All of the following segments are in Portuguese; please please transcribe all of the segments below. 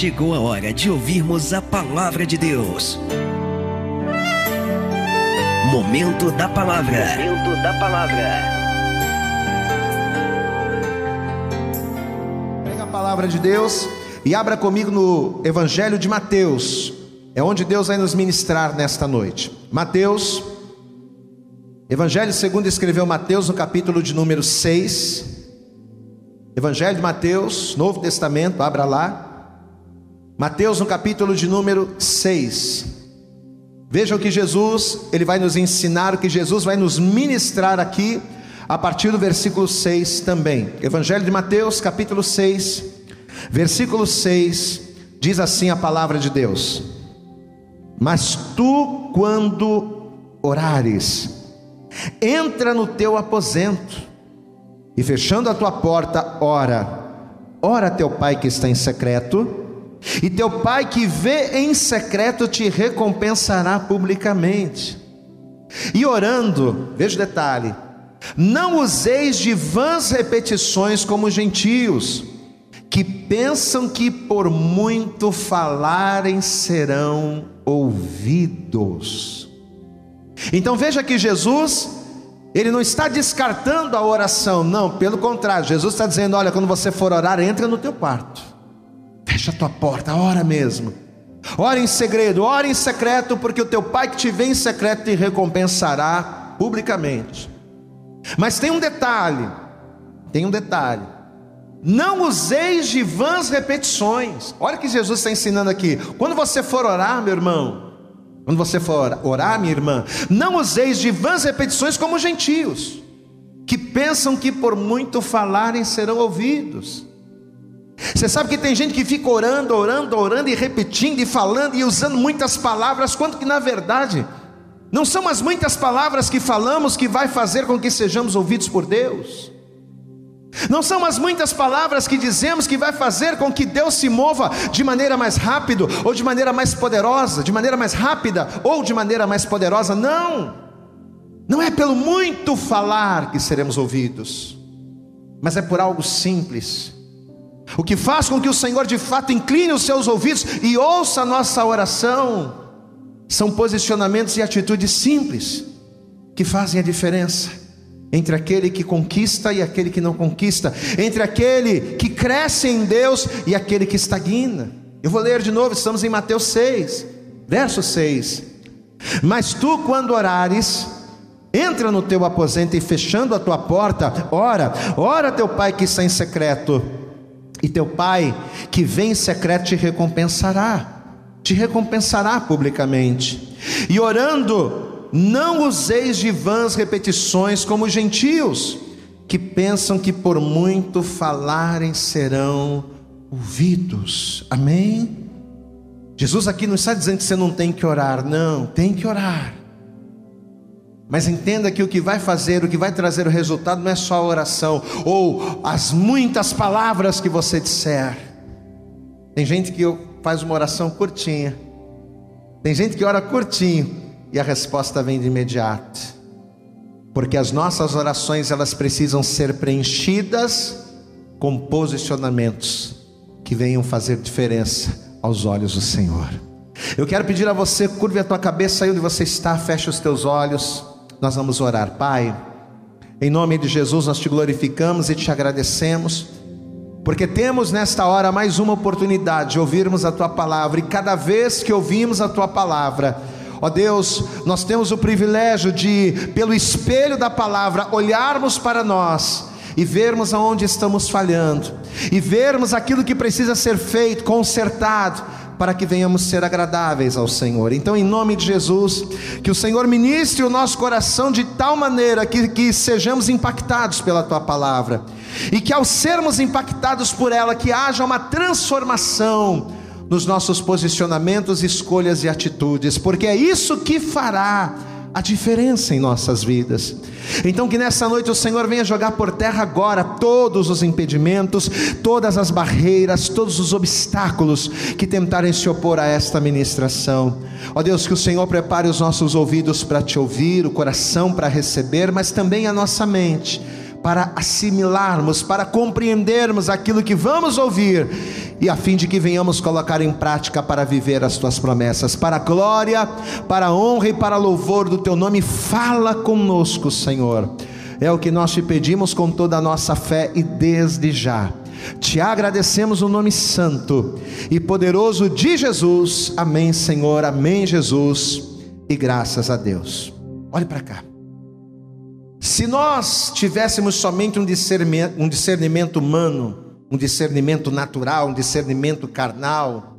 chegou a hora de ouvirmos a palavra de Deus. Momento da palavra. Momento da palavra. Pega a palavra de Deus e abra comigo no Evangelho de Mateus. É onde Deus vai nos ministrar nesta noite. Mateus, Evangelho segundo escreveu Mateus no capítulo de número 6. Evangelho de Mateus, Novo Testamento, abra lá. Mateus no capítulo de número 6. Veja o que Jesus, ele vai nos ensinar, que Jesus vai nos ministrar aqui, a partir do versículo 6 também. Evangelho de Mateus, capítulo 6, versículo 6, diz assim a palavra de Deus: Mas tu, quando orares, entra no teu aposento, e fechando a tua porta, ora, ora teu pai que está em secreto, e teu pai que vê em secreto te recompensará publicamente. E orando, veja o detalhe, não useis de vãs repetições como os gentios, que pensam que por muito falarem serão ouvidos. Então veja que Jesus, ele não está descartando a oração, não, pelo contrário, Jesus está dizendo: olha, quando você for orar, entra no teu quarto, fecha a tua porta, ora mesmo, ora em segredo, ora em secreto, porque o teu pai que te vê em secreto te recompensará publicamente. Mas tem um detalhe, tem um detalhe. Não useis de vãs repetições. Olha o que Jesus está ensinando aqui. Quando você for orar, meu irmão, quando você for orar, minha irmã, não useis de vãs repetições como os gentios, que pensam que por muito falarem serão ouvidos. Você sabe que tem gente que fica orando, orando, orando e repetindo e falando e usando muitas palavras, quando que na verdade não são as muitas palavras que falamos que vai fazer com que sejamos ouvidos por Deus. Não são as muitas palavras que dizemos que vai fazer com que Deus se mova de maneira mais rápido ou de maneira mais poderosa, de maneira mais rápida ou de maneira mais poderosa. Não. Não é pelo muito falar que seremos ouvidos, mas é por algo simples. O que faz com que o Senhor de fato incline os seus ouvidos e ouça a nossa oração são posicionamentos e atitudes simples que fazem a diferença entre aquele que conquista e aquele que não conquista, entre aquele que cresce em Deus e aquele que estagna. Eu vou ler de novo, estamos em Mateus 6, verso 6. Mas tu, quando orares, entra no teu aposento e fechando a tua porta, ora, ora teu pai que está em secreto, e teu pai que vem em secreto te recompensará, te recompensará publicamente. E orando, não useis de vãs repetições como os gentios, que pensam que por muito falarem serão ouvidos. Amém? Jesus aqui não está dizendo que você não tem que orar, não, tem que orar. Mas entenda que o que vai fazer, o que vai trazer o resultado não é só a oração ou as muitas palavras que você disser. Tem gente que faz uma oração curtinha. Tem gente que ora curtinho, e a resposta vem de imediato. Porque as nossas orações elas precisam ser preenchidas com posicionamentos que venham fazer diferença aos olhos do Senhor. Eu quero pedir a você, curve a tua cabeça aí onde você está, feche os teus olhos. Nós vamos orar, Pai. Em nome de Jesus nós te glorificamos e te agradecemos, porque temos nesta hora mais uma oportunidade de ouvirmos a tua palavra e cada vez que ouvimos a tua palavra, Ó Deus, nós temos o privilégio de, pelo espelho da palavra, olharmos para nós e vermos aonde estamos falhando, e vermos aquilo que precisa ser feito, consertado, para que venhamos ser agradáveis ao Senhor. Então, em nome de Jesus, que o Senhor ministre o nosso coração de tal maneira que, que sejamos impactados pela tua palavra, e que ao sermos impactados por ela, que haja uma transformação nos nossos posicionamentos, escolhas e atitudes, porque é isso que fará a diferença em nossas vidas. Então, que nessa noite o Senhor venha jogar por terra agora todos os impedimentos, todas as barreiras, todos os obstáculos que tentarem se opor a esta ministração. Ó Deus, que o Senhor prepare os nossos ouvidos para te ouvir, o coração para receber, mas também a nossa mente para assimilarmos, para compreendermos aquilo que vamos ouvir e a fim de que venhamos colocar em prática para viver as tuas promessas, para a glória, para a honra e para louvor do teu nome. Fala conosco, Senhor. É o que nós te pedimos com toda a nossa fé e desde já. Te agradecemos o nome santo e poderoso de Jesus. Amém, Senhor. Amém, Jesus. E graças a Deus. Olhe para cá. Se nós tivéssemos somente um discernimento, um discernimento humano, um discernimento natural, um discernimento carnal,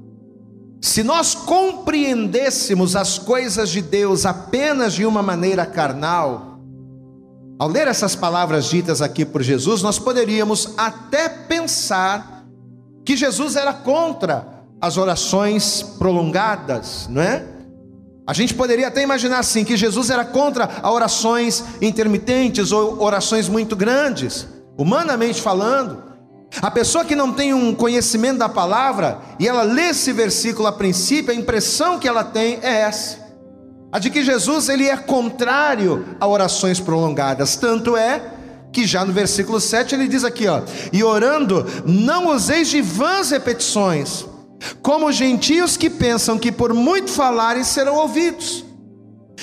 se nós compreendêssemos as coisas de Deus apenas de uma maneira carnal, ao ler essas palavras ditas aqui por Jesus, nós poderíamos até pensar que Jesus era contra as orações prolongadas, não é? A gente poderia até imaginar assim que Jesus era contra as orações intermitentes ou orações muito grandes, humanamente falando. A pessoa que não tem um conhecimento da palavra e ela lê esse versículo a princípio, a impressão que ela tem é essa: a de que Jesus ele é contrário a orações prolongadas. Tanto é que já no versículo 7 ele diz aqui, ó: "E orando, não useis de vãs repetições, como gentios que pensam que por muito falarem serão ouvidos."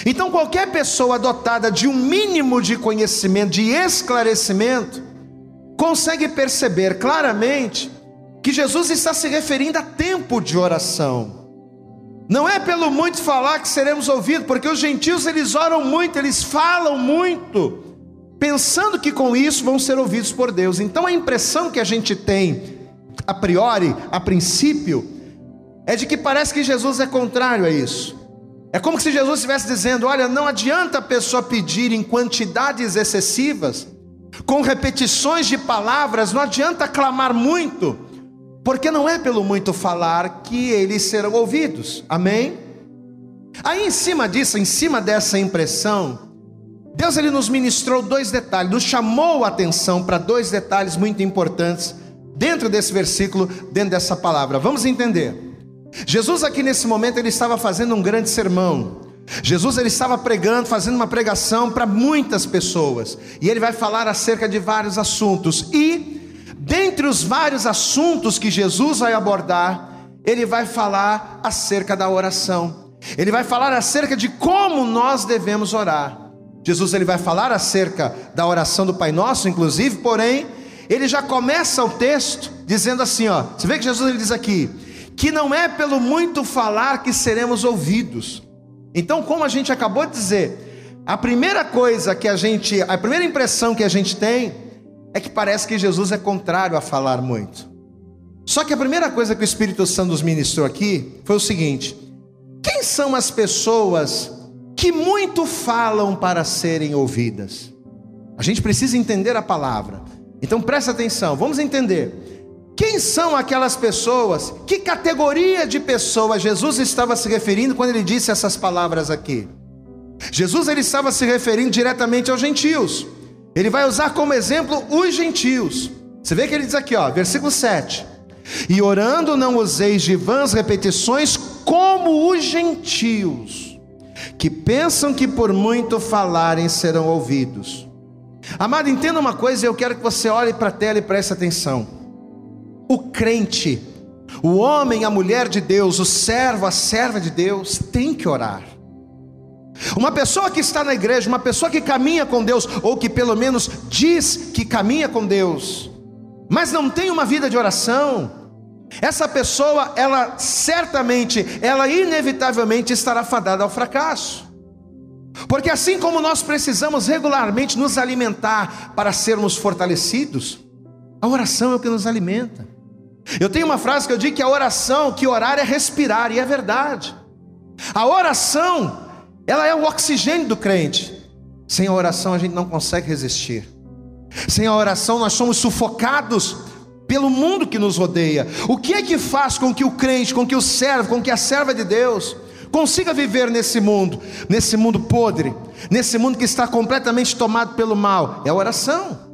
Então qualquer pessoa dotada de um mínimo de conhecimento, de esclarecimento, consegue perceber claramente que Jesus está se referindo a tempo de oração. Não é pelo muito falar que seremos ouvidos, porque os gentios eles oram muito, eles falam muito, pensando que com isso vão ser ouvidos por Deus. Então a impressão que a gente tem, a priori, a princípio, é de que parece que Jesus é contrário a isso. É como se Jesus estivesse dizendo: olha, não adianta a pessoa pedir em quantidades excessivas, com repetições de palavras, não adianta clamar muito, porque não é pelo muito falar que eles serão ouvidos. Amém? Aí em cima disso, em cima dessa impressão, Deus ele nos ministrou dois detalhes, nos chamou a atenção para dois detalhes muito importantes dentro desse versículo, dentro dessa palavra. Vamos entender. Jesus aqui nesse momento ele estava fazendo um grande sermão. Jesus ele estava pregando, fazendo uma pregação para muitas pessoas, e ele vai falar acerca de vários assuntos. E dentre os vários assuntos que Jesus vai abordar, ele vai falar acerca da oração. Ele vai falar acerca de como nós devemos orar. Jesus ele vai falar acerca da oração do Pai Nosso, inclusive, porém, ele já começa o texto dizendo assim, ó. Você vê que Jesus ele diz aqui que não é pelo muito falar que seremos ouvidos. Então, como a gente acabou de dizer, a primeira coisa que a gente, a primeira impressão que a gente tem é que parece que Jesus é contrário a falar muito. Só que a primeira coisa que o Espírito Santo nos ministrou aqui foi o seguinte: quem são as pessoas que muito falam para serem ouvidas? A gente precisa entender a palavra. Então presta atenção, vamos entender. Quem são aquelas pessoas? Que categoria de pessoas Jesus estava se referindo quando ele disse essas palavras aqui? Jesus ele estava se referindo diretamente aos gentios. Ele vai usar como exemplo os gentios. Você vê que ele diz aqui, ó, versículo 7. E orando não useis de vãs repetições como os gentios, que pensam que por muito falarem serão ouvidos. Amado, entenda uma coisa, eu quero que você olhe para a tela e preste atenção. O crente, o homem, a mulher de Deus, o servo, a serva de Deus, tem que orar. Uma pessoa que está na igreja, uma pessoa que caminha com Deus, ou que pelo menos diz que caminha com Deus, mas não tem uma vida de oração, essa pessoa, ela certamente, ela inevitavelmente estará fadada ao fracasso. Porque assim como nós precisamos regularmente nos alimentar para sermos fortalecidos, a oração é o que nos alimenta. Eu tenho uma frase que eu digo que a oração, que orar é respirar, e é verdade. A oração, ela é o oxigênio do crente. Sem a oração a gente não consegue resistir. Sem a oração nós somos sufocados pelo mundo que nos rodeia. O que é que faz com que o crente, com que o servo, com que a serva de Deus consiga viver nesse mundo, nesse mundo podre, nesse mundo que está completamente tomado pelo mal? É a oração.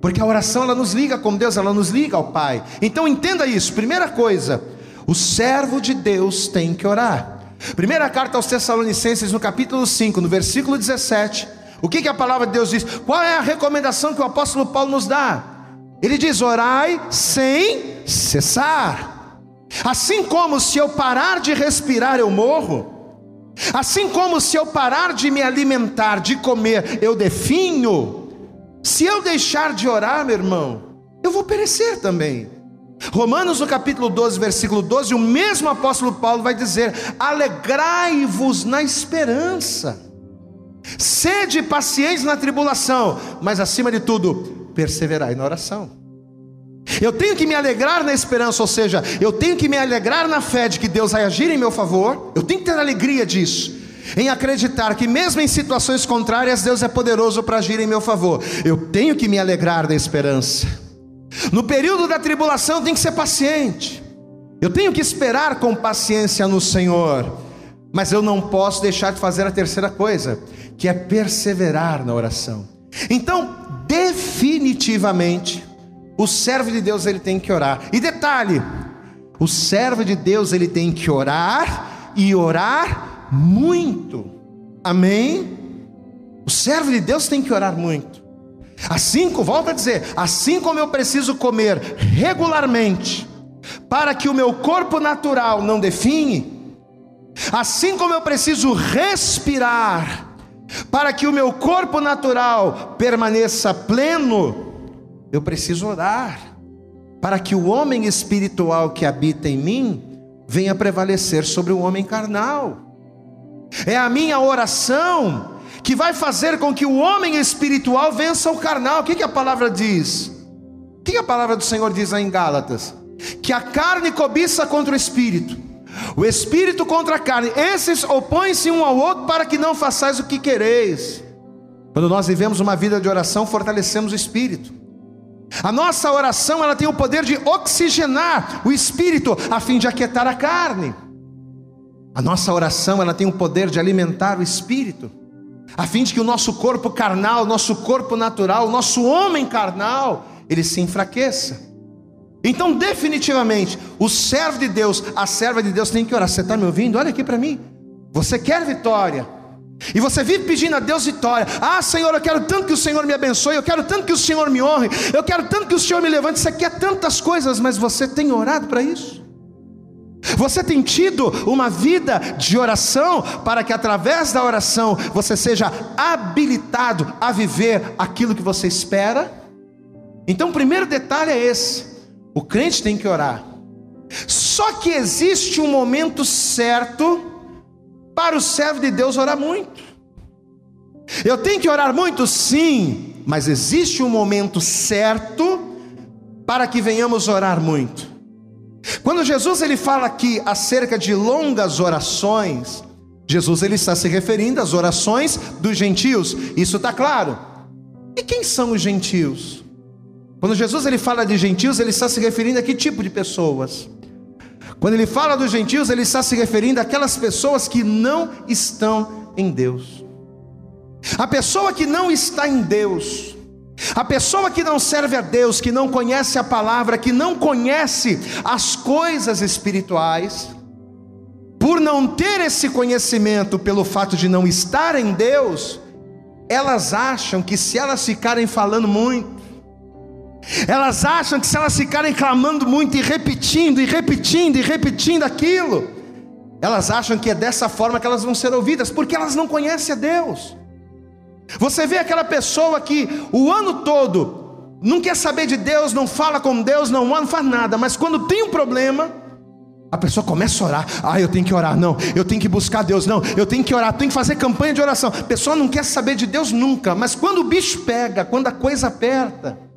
Porque a oração ela nos liga com Deus, ela nos liga ao Pai. Então entenda isso. Primeira coisa, o servo de Deus tem que orar. Primeira carta aos Tessalonicenses, no capítulo 5, no versículo 17. O que, que a palavra de Deus diz? Qual é a recomendação que o apóstolo Paulo nos dá? Ele diz: orai sem cessar. Assim como se eu parar de respirar eu morro, assim como se eu parar de me alimentar, de comer, eu definho, se eu deixar de orar, meu irmão, eu vou perecer também. Romanos, no capítulo 12, versículo 12, o mesmo apóstolo Paulo vai dizer: alegrai-vos na esperança, sede pacientes na tribulação, mas acima de tudo, perseverai na oração. Eu tenho que me alegrar na esperança, ou seja, eu tenho que me alegrar na fé de que Deus vai agir em meu favor, eu tenho que ter alegria disso, em acreditar que mesmo em situações contrárias, Deus é poderoso para agir em meu favor. Eu tenho que me alegrar na esperança. No período da tribulação, tenho que ser paciente, eu tenho que esperar com paciência no Senhor, mas eu não posso deixar de fazer a terceira coisa, que é perseverar na oração. Então, definitivamente, o servo de Deus ele tem que orar. E detalhe, o servo de Deus ele tem que orar e orar muito. Amém? O servo de Deus tem que orar muito. Assim, volta a dizer, assim como eu preciso comer regularmente, para que o meu corpo natural não define, assim como eu preciso respirar, para que o meu corpo natural permaneça pleno, eu preciso orar para que o homem espiritual que habita em mim venha prevalecer sobre o homem carnal. É a minha oração que vai fazer com que o homem espiritual vença o carnal. O que, que a palavra diz? O que, que a palavra do Senhor diz aí em Gálatas? Que a carne cobiça contra o espírito, o espírito contra a carne, esses opõem-se um ao outro para que não façais o que quereis. Quando nós vivemos uma vida de oração, fortalecemos o espírito. A nossa oração ela tem o poder de oxigenar o espírito a fim de aquietar a carne. A nossa oração ela tem o poder de alimentar o espírito a fim de que o nosso corpo carnal, nosso corpo natural, o nosso homem carnal, ele se enfraqueça. Então, definitivamente, o servo de Deus, a serva de Deus tem que orar. Você está me ouvindo? Olha aqui para mim. Você quer vitória? E você vive pedindo a Deus vitória. Ah, Senhor, eu quero tanto que o Senhor me abençoe, eu quero tanto que o Senhor me honre, eu quero tanto que o Senhor me levante. Você quer tantas coisas, mas você tem orado para isso? Você tem tido uma vida de oração para que através da oração você seja habilitado a viver aquilo que você espera? Então, o primeiro detalhe é esse: o crente tem que orar. Só que existe um momento certo para o servo de Deus orar muito. Eu tenho que orar muito? Sim, mas existe um momento certo para que venhamos orar muito. Quando Jesus ele fala aqui acerca de longas orações, Jesus ele está se referindo às orações dos gentios. Isso está claro. E quem são os gentios? Quando Jesus ele fala de gentios, ele está se referindo a que tipo de pessoas? Quando ele fala dos gentios, ele está se referindo àquelas pessoas que não estão em Deus. A pessoa que não está em Deus, a pessoa que não serve a Deus, que não conhece a palavra, que não conhece as coisas espirituais, por não ter esse conhecimento, pelo fato de não estar em Deus, elas acham que se elas ficarem falando muito, elas acham que se elas ficarem clamando muito e repetindo, e repetindo, e repetindo aquilo, elas acham que é dessa forma que elas vão ser ouvidas, porque elas não conhecem a Deus. Você vê aquela pessoa que o ano todo não quer saber de Deus, não fala com Deus, não não faz nada, mas quando tem um problema, a pessoa começa a orar. Ah, eu tenho que orar, não, eu tenho que buscar Deus, não, eu tenho que orar, tenho que fazer campanha de oração. A pessoa não quer saber de Deus nunca, mas quando o bicho pega, quando a coisa aperta,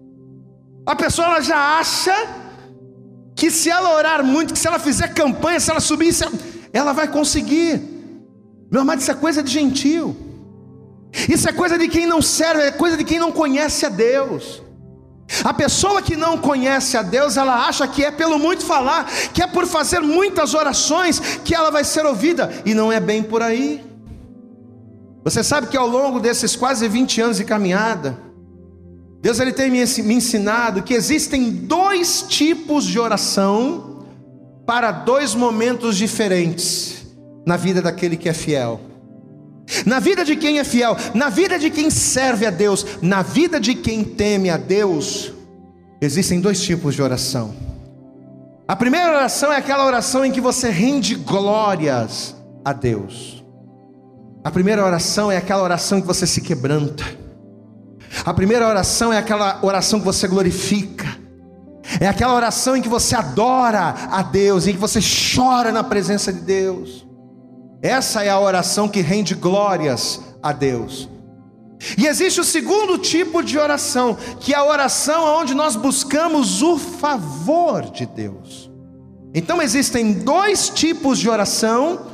a pessoa ela já acha que se ela orar muito, que se ela fizer campanha, se ela subir, ela vai conseguir. Meu amado, isso é coisa de gentil. Isso é coisa de quem não serve, é coisa de quem não conhece a Deus. A pessoa que não conhece a Deus, ela acha que é pelo muito falar, que é por fazer muitas orações que ela vai ser ouvida, e não é bem por aí. Você sabe que ao longo desses quase 20 anos de caminhada, Deus ele tem me ensinado que existem dois tipos de oração para dois momentos diferentes na vida daquele que é fiel. Na vida de quem é fiel, na vida de quem serve a Deus, na vida de quem teme a Deus, existem dois tipos de oração. A primeira oração é aquela oração em que você rende glórias a Deus. A primeira oração é aquela oração em que você se quebranta. A primeira oração é aquela oração que você glorifica. É aquela oração em que você adora a Deus, em que você chora na presença de Deus. Essa é a oração que rende glórias a Deus. E existe o segundo tipo de oração, que é a oração onde nós buscamos o favor de Deus. Então existem dois tipos de oração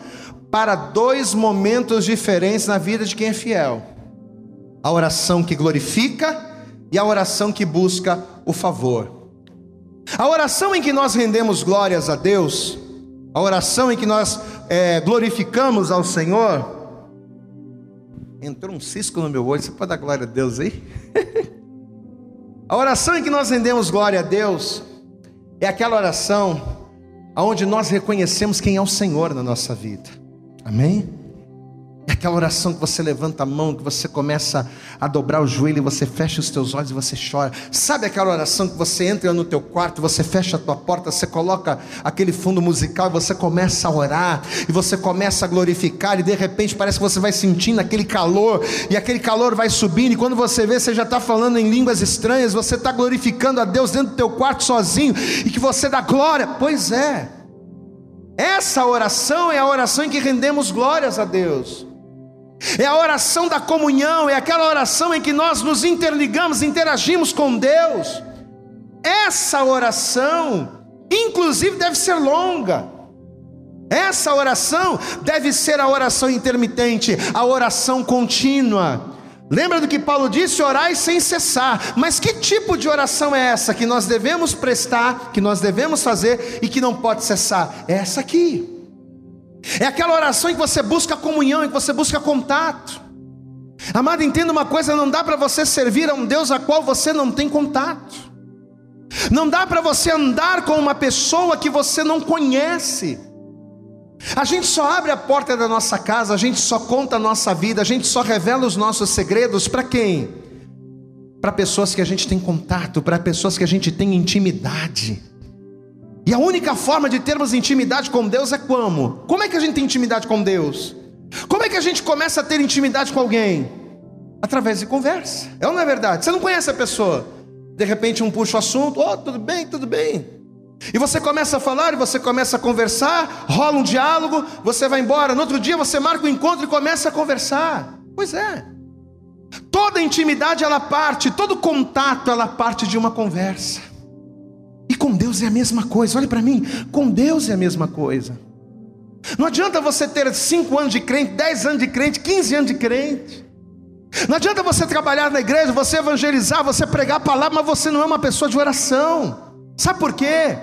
para dois momentos diferentes na vida de quem é fiel: a oração que glorifica e a oração que busca o favor. A oração em que nós rendemos glórias a Deus, a oração em que nós é, glorificamos ao Senhor, Entrou um cisco no meu olho, você pode dar glória a Deus aí? a oração em que nós rendemos glória a Deus é aquela oração onde nós reconhecemos quem é o Senhor na nossa vida. Amém? É aquela oração que você levanta a mão, que você começa a dobrar o joelho e você fecha os teus olhos e você chora. Sabe aquela oração que você entra no teu quarto, você fecha a tua porta, você coloca aquele fundo musical e você começa a orar e você começa a glorificar e de repente parece que você vai sentindo aquele calor e aquele calor vai subindo e quando você vê você já está falando em línguas estranhas, você está glorificando a Deus dentro do teu quarto sozinho e que você dá glória. Pois é. Essa oração é a oração em que rendemos glórias a Deus. É a oração da comunhão, é aquela oração em que nós nos interligamos, interagimos com Deus. Essa oração, inclusive, deve ser longa. Essa oração deve ser a oração intermitente, a oração contínua. Lembra do que Paulo disse? Orai sem cessar. Mas que tipo de oração é essa que nós devemos prestar, que nós devemos fazer e que não pode cessar? É essa aqui. É aquela oração em que você busca comunhão, em que você busca contato. Amado, entenda uma coisa: não dá para você servir a um Deus a qual você não tem contato. Não dá para você andar com uma pessoa que você não conhece. A gente só abre a porta da nossa casa, a gente só conta a nossa vida, a gente só revela os nossos segredos para quem? Para pessoas que a gente tem contato, para pessoas que a gente tem intimidade. E a única forma de termos intimidade com Deus é como? Como é que a gente tem intimidade com Deus? Como é que a gente começa a ter intimidade com alguém? Através de conversa. É ou não é verdade? Você não conhece a pessoa. De repente um puxa o assunto, oh, tudo bem, tudo bem. E você começa a falar, e você começa a conversar, rola um diálogo, você vai embora. No outro dia você marca um encontro e começa a conversar. Pois é. Toda intimidade ela parte, todo contato ela parte de uma conversa. E com Deus é a mesma coisa. Olhe para mim, com Deus é a mesma coisa. Não adianta você ter 5 anos de crente, 10 anos de crente, 15 anos de crente. Não adianta você trabalhar na igreja, você evangelizar, você pregar a palavra, mas você não é uma pessoa de oração. Sabe por quê?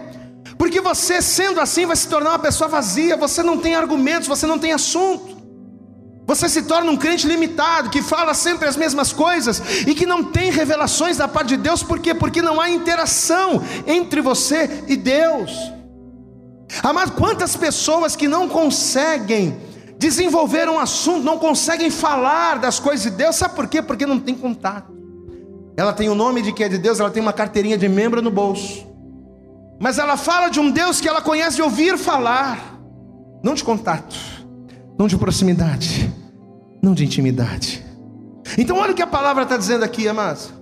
Porque você, sendo assim, vai se tornar uma pessoa vazia, você não tem argumentos, você não tem assunto. Você se torna um crente limitado, que fala sempre as mesmas coisas e que não tem revelações da parte de Deus, por quê? Porque não há interação entre você e Deus. Amado, quantas pessoas que não conseguem desenvolver um assunto, não conseguem falar das coisas de Deus, sabe por quê? Porque não tem contato. Ela tem o nome de que é de Deus, ela tem uma carteirinha de membro no bolso, mas ela fala de um Deus que ela conhece de ouvir falar, não de contato não de proximidade, não de intimidade. Então, olha o que a palavra está dizendo aqui, amados.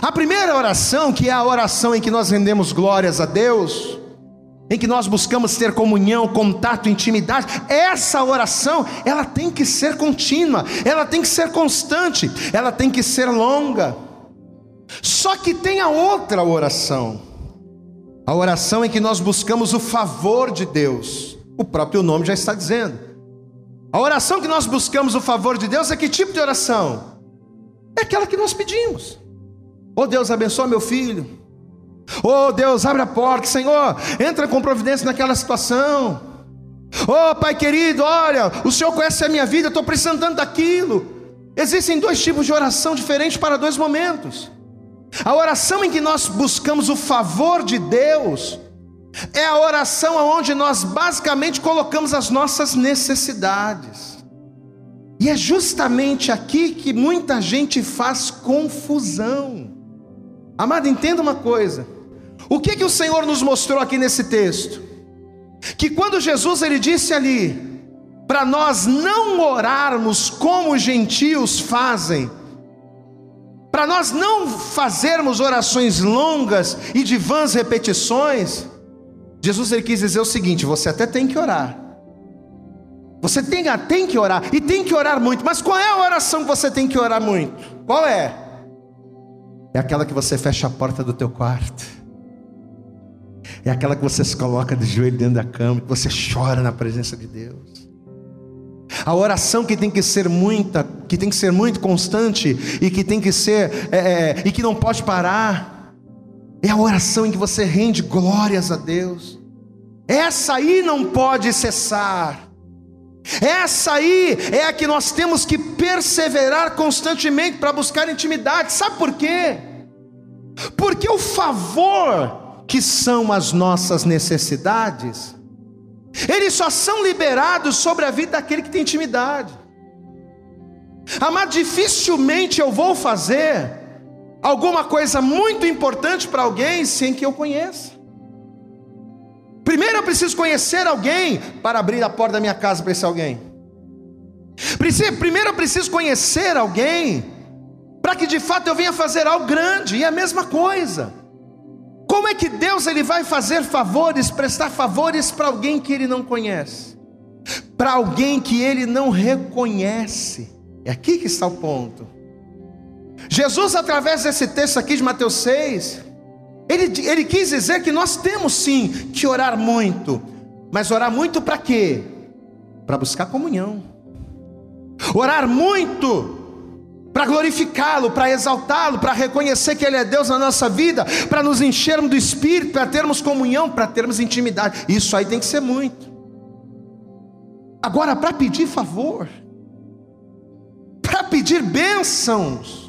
A primeira oração, que é a oração em que nós rendemos glórias a Deus, em que nós buscamos ter comunhão, contato, intimidade, essa oração, ela tem que ser contínua, ela tem que ser constante, ela tem que ser longa. Só que tem a outra oração, a oração em que nós buscamos o favor de Deus, o próprio nome já está dizendo. A oração que nós buscamos o favor de Deus é que tipo de oração? É aquela que nós pedimos. Oh Deus, abençoa meu filho. Oh Deus, abre a porta, Senhor, entra com providência naquela situação. Oh Pai querido, olha, o Senhor conhece a minha vida, estou precisando tanto daquilo. Existem dois tipos de oração diferentes para dois momentos. A oração em que nós buscamos o favor de Deus é a oração onde nós basicamente colocamos as nossas necessidades. E é justamente aqui que muita gente faz confusão. Amado, entenda uma coisa: O que que o Senhor nos mostrou aqui nesse texto? Que quando Jesus ele disse ali para nós não orarmos como os gentios fazem, para nós não fazermos orações longas e de vãs repetições, Jesus ele quis dizer o seguinte: você até tem que orar. Você tem, tem que orar e tem que orar muito, mas qual é a oração que você tem que orar muito? Qual é? É aquela que você fecha a porta do teu quarto. É aquela que você se coloca de joelho dentro da cama, que você chora na presença de Deus. A oração que tem que ser muita, que tem que ser muito constante e que tem que ser é, é, e que não pode parar, é a oração em que você rende glórias a Deus. Essa aí não pode cessar. Essa aí é a que nós temos que perseverar constantemente para buscar intimidade. Sabe por quê? Porque o favor que são as nossas necessidades eles só são liberados sobre a vida daquele que tem intimidade. Amado, dificilmente eu vou fazer alguma coisa muito importante para alguém sem que eu conheça. Primeiro eu preciso conhecer alguém para abrir a porta da minha casa para esse alguém. Primeiro eu preciso conhecer alguém para que de fato eu venha fazer algo grande, e é a mesma coisa. Como é que Deus ele vai fazer favores, prestar favores para alguém que ele não conhece? Para alguém que ele não reconhece. É aqui que está o ponto. Jesus, através desse texto aqui de Mateus 6, ele, ele quis dizer que nós temos sim que orar muito, mas orar muito para quê? Para buscar comunhão. Orar muito para glorificá-lo, para exaltá-lo, para reconhecer que Ele é Deus na nossa vida, para nos enchermos do Espírito, para termos comunhão, para termos intimidade. Isso aí tem que ser muito. Agora, para pedir favor, para pedir bênçãos,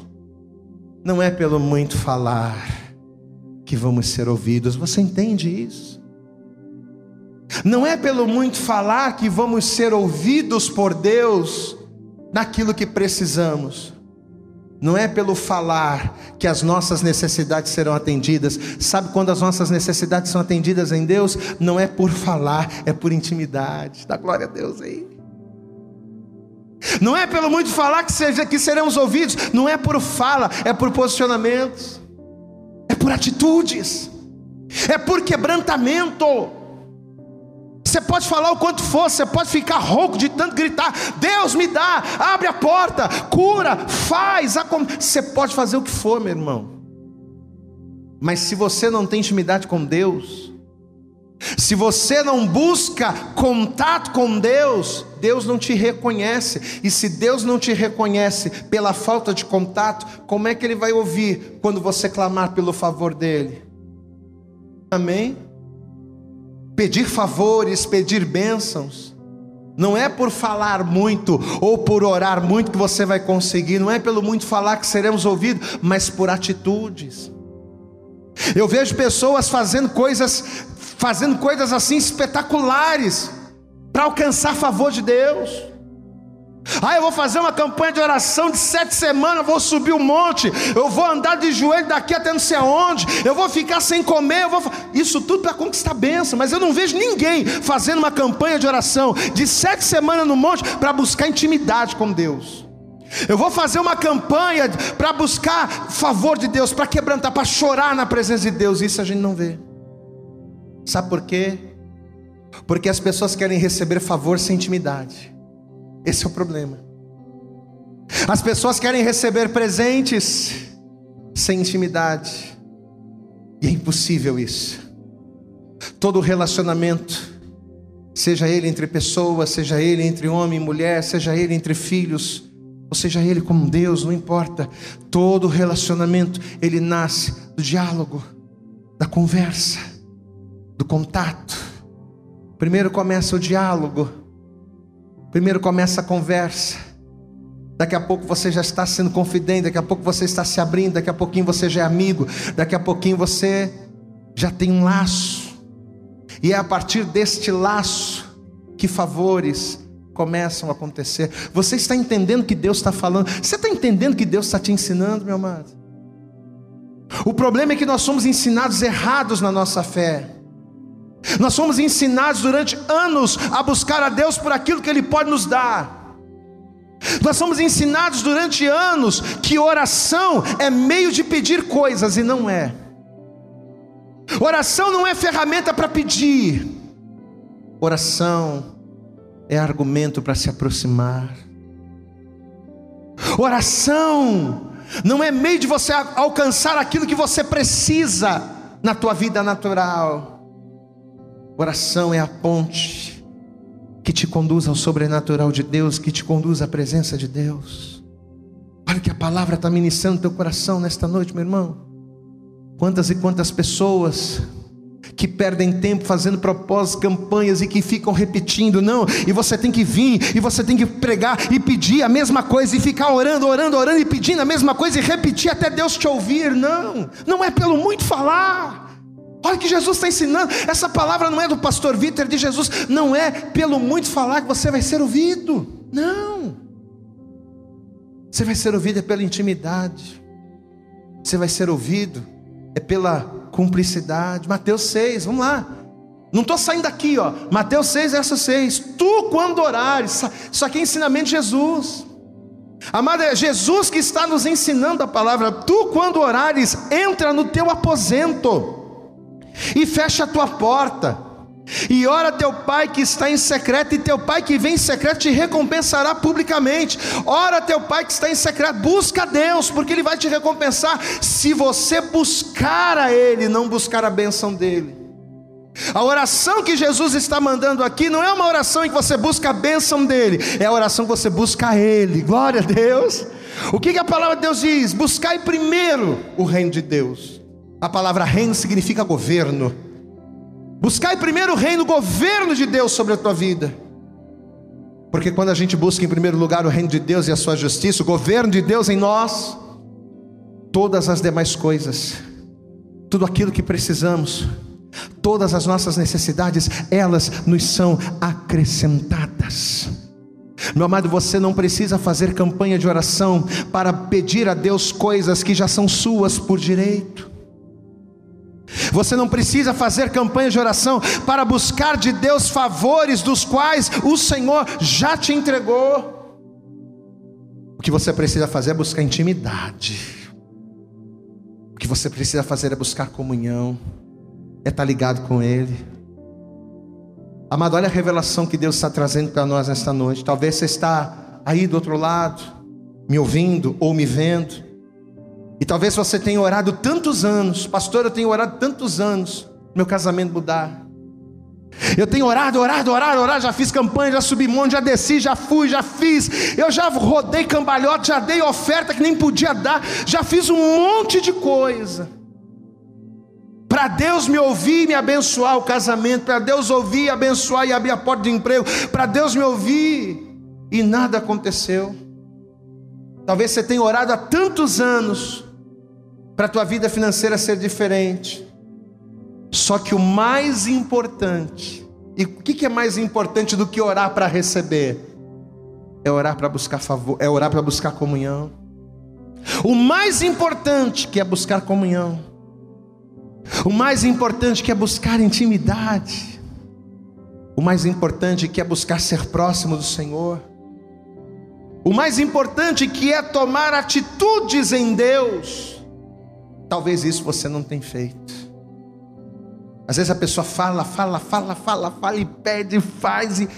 não é pelo muito falar que vamos ser ouvidos, você entende isso? Não é pelo muito falar que vamos ser ouvidos por Deus naquilo que precisamos. Não é pelo falar que as nossas necessidades serão atendidas. Sabe quando as nossas necessidades são atendidas em Deus? Não é por falar, é por intimidade. Dá glória a Deus aí. Não é pelo muito falar que, seja, que seremos ouvidos. Não é por fala, é por posicionamentos. É por atitudes. É por quebrantamento. Você pode falar o quanto for, você pode ficar rouco de tanto gritar: Deus me dá, abre a porta, cura, faz. Você pode fazer o que for, meu irmão. Mas se você não tem intimidade com Deus, se você não busca contato com Deus, Deus não te reconhece. E se Deus não te reconhece pela falta de contato, como é que Ele vai ouvir quando você clamar pelo favor dEle? Amém? pedir favores, pedir bênçãos. Não é por falar muito ou por orar muito que você vai conseguir, não é pelo muito falar que seremos ouvidos, mas por atitudes. Eu vejo pessoas fazendo coisas, fazendo coisas assim espetaculares para alcançar favor de Deus. Ah, eu vou fazer uma campanha de oração de sete semanas, vou subir um monte, eu vou andar de joelho daqui até não sei aonde, eu vou ficar sem comer, vou... isso tudo para conquistar bênção, mas eu não vejo ninguém fazendo uma campanha de oração de sete semanas no monte para buscar intimidade com Deus. Eu vou fazer uma campanha para buscar favor de Deus, para quebrantar, para chorar na presença de Deus. Isso a gente não vê. Sabe por quê? Porque as pessoas querem receber favor sem intimidade. Esse é o problema. As pessoas querem receber presentes sem intimidade, e é impossível isso. Todo relacionamento, seja ele entre pessoas, seja ele entre homem e mulher, seja ele entre filhos, ou seja ele com Deus, não importa. Todo relacionamento, ele nasce do diálogo, da conversa, do contato. Primeiro começa o diálogo, Primeiro começa a conversa. Daqui a pouco você já está sendo confidente, daqui a pouco você está se abrindo, daqui a pouquinho você já é amigo, daqui a pouquinho você já tem um laço. E é a partir deste laço que favores começam a acontecer. Você está entendendo que Deus está falando? Você está entendendo que Deus está te ensinando, meu amado? O problema é que nós somos ensinados errados na nossa fé. Nós somos ensinados durante anos a buscar a Deus por aquilo que Ele pode nos dar. Nós somos ensinados durante anos que oração é meio de pedir coisas e não é. Oração não é ferramenta para pedir. Oração é argumento para se aproximar. Oração não é meio de você alcançar aquilo que você precisa na tua vida natural. Oração é a ponte que te conduz ao sobrenatural de Deus, que te conduz à presença de Deus. Olha que a palavra está ministrando teu coração nesta noite, meu irmão. Quantas e quantas pessoas que perdem tempo fazendo propósitos, campanhas e que ficam repetindo, não, e você tem que vir, e você tem que pregar e pedir a mesma coisa, e ficar orando, orando, orando e pedindo a mesma coisa e repetir até Deus te ouvir, não, não é pelo muito falar. Olha que Jesus está ensinando. Essa palavra não é do pastor Vitor, é de Jesus. Não é pelo muito falar que você vai ser ouvido. Não. Você vai ser ouvido é pela intimidade. Você vai ser ouvido é pela cumplicidade. Mateus 6, vamos lá. Não estou saindo daqui, ó. Mateus 6, verso 6. Tu, quando orares, isso aqui é ensinamento de Jesus. Amado, é Jesus que está nos ensinando a palavra. Tu, quando orares, entra no teu aposento e fecha a tua porta, e ora teu pai que está em secreto, e teu pai que vem em secreto te recompensará publicamente. Ora teu pai que está em secreto, busca Deus, porque Ele vai te recompensar se você buscar a Ele, não buscar a benção dEle. A oração que Jesus está mandando aqui não é uma oração em que você busca a bênção dele, é a oração que você busca a Ele. Glória a Deus. O que, que a palavra de Deus diz? Buscai primeiro o reino de Deus a palavra reino significa governo. Buscai primeiro o reino, o governo de Deus sobre a tua vida. Porque quando a gente busca em primeiro lugar o reino de Deus e a sua justiça, o governo de Deus em nós, todas as demais coisas, tudo aquilo que precisamos, todas as nossas necessidades, elas nos são acrescentadas. Meu amado, você não precisa fazer campanha de oração para pedir a Deus coisas que já são suas por direito. Você não precisa fazer campanha de oração para buscar de Deus favores dos quais o Senhor já te entregou. O que você precisa fazer é buscar intimidade. O que você precisa fazer é buscar comunhão, é estar ligado com Ele. Amado, olha a revelação que Deus está trazendo para nós nesta noite. Talvez você está aí do outro lado, me ouvindo ou me vendo. E talvez você tenha orado tantos anos, pastor, eu tenho orado tantos anos, meu casamento mudar. Eu tenho orado, orado, orado, orado, já fiz campanha, já subi monte, já desci, já fui, já fiz. Eu já rodei cambalhote, já dei oferta que nem podia dar, já fiz um monte de coisa. Para Deus me ouvir e me abençoar o casamento, para Deus ouvir, abençoar e abrir a porta de emprego, para Deus me ouvir e nada aconteceu. Talvez você tenha orado há tantos anos para a tua vida financeira ser diferente. Só que o mais importante, e o que é mais importante do que orar para receber? É orar para buscar favor, é orar para buscar comunhão. O mais importante que é buscar comunhão. O mais importante que é buscar intimidade. O mais importante que é buscar ser próximo do Senhor. O mais importante que é tomar atitudes em Deus. Talvez isso você não tenha feito. Às vezes a pessoa fala, fala, fala, fala, fala e pede, faz, e...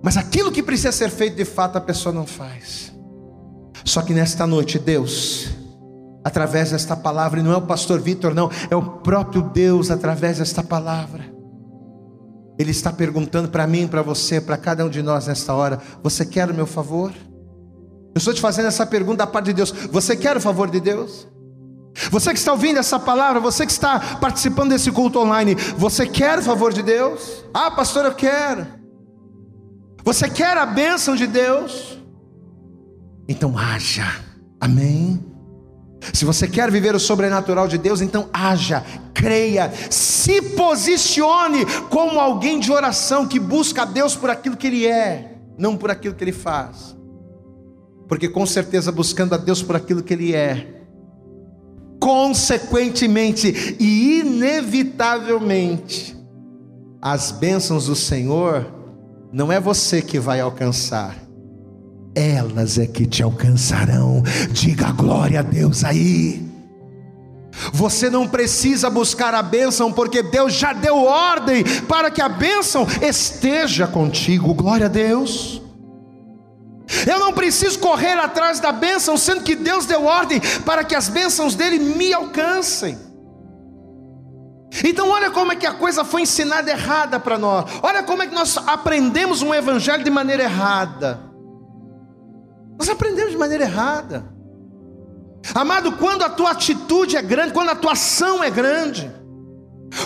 mas aquilo que precisa ser feito de fato a pessoa não faz. Só que nesta noite, Deus, através desta palavra, e não é o pastor Vitor, não, é o próprio Deus através desta palavra. Ele está perguntando para mim, para você, para cada um de nós nesta hora: Você quer o meu favor? Eu estou te fazendo essa pergunta da parte de Deus. Você quer o favor de Deus? Você que está ouvindo essa palavra, você que está participando desse culto online, você quer o favor de Deus? Ah, pastor, eu quero. Você quer a bênção de Deus? Então haja, amém? Se você quer viver o sobrenatural de Deus, então haja, creia, se posicione como alguém de oração que busca a Deus por aquilo que Ele é, não por aquilo que Ele faz. Porque com certeza buscando a Deus por aquilo que Ele é, consequentemente e inevitavelmente, as bênçãos do Senhor não é você que vai alcançar, elas é que te alcançarão. Diga glória a Deus aí. Você não precisa buscar a bênção, porque Deus já deu ordem para que a bênção esteja contigo. Glória a Deus. Eu não preciso correr atrás da bênção, sendo que Deus deu ordem para que as bênçãos dele me alcancem. Então, olha como é que a coisa foi ensinada errada para nós. Olha como é que nós aprendemos um evangelho de maneira errada. Nós aprendemos de maneira errada. Amado, quando a tua atitude é grande, quando a tua ação é grande,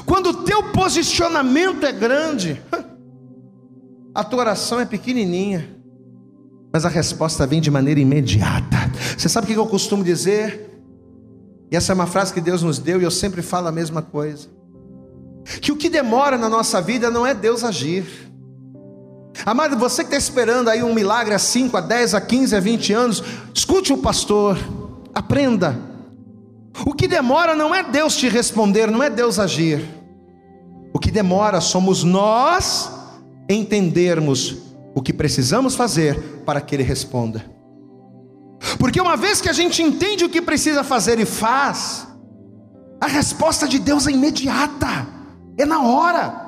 quando o teu posicionamento é grande, a tua oração é pequenininha, mas a resposta vem de maneira imediata. Você sabe o que eu costumo dizer? E essa é uma frase que Deus nos deu e eu sempre falo a mesma coisa. Que o que demora na nossa vida não é Deus agir. Amado, você que está esperando aí um milagre há 5, a 10, a 15, a 20 anos, escute o pastor Aprenda. O que demora não é Deus te responder, não é Deus agir. O que demora somos nós entendermos o que precisamos fazer para que Ele responda. Porque uma vez que a gente entende o que precisa fazer e faz, a resposta de Deus é imediata, é na hora.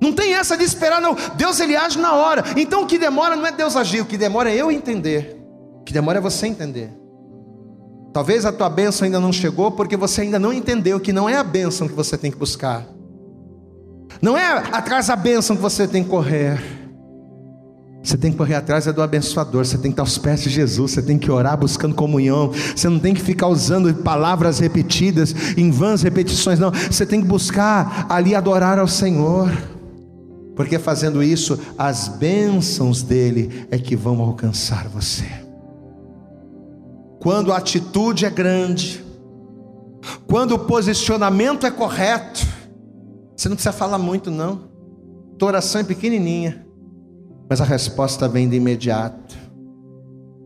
Não tem essa de esperar, não. Deus ele age na hora. Então o que demora não é Deus agir, o que demora é eu entender. O que demora é você entender. Talvez a tua bênção ainda não chegou porque você ainda não entendeu que não é a bênção que você tem que buscar. Não é atrás da bênção que você tem que correr. Você tem que correr atrás é do abençoador, você tem que estar aos pés de Jesus, você tem que orar buscando comunhão, você não tem que ficar usando palavras repetidas em vãs repetições, não, você tem que buscar ali adorar ao Senhor, porque fazendo isso, as bênçãos dele é que vão alcançar você. Quando a atitude é grande, quando o posicionamento é correto, você não precisa falar muito, não. Tua oração é pequenininha, mas a resposta vem de imediato.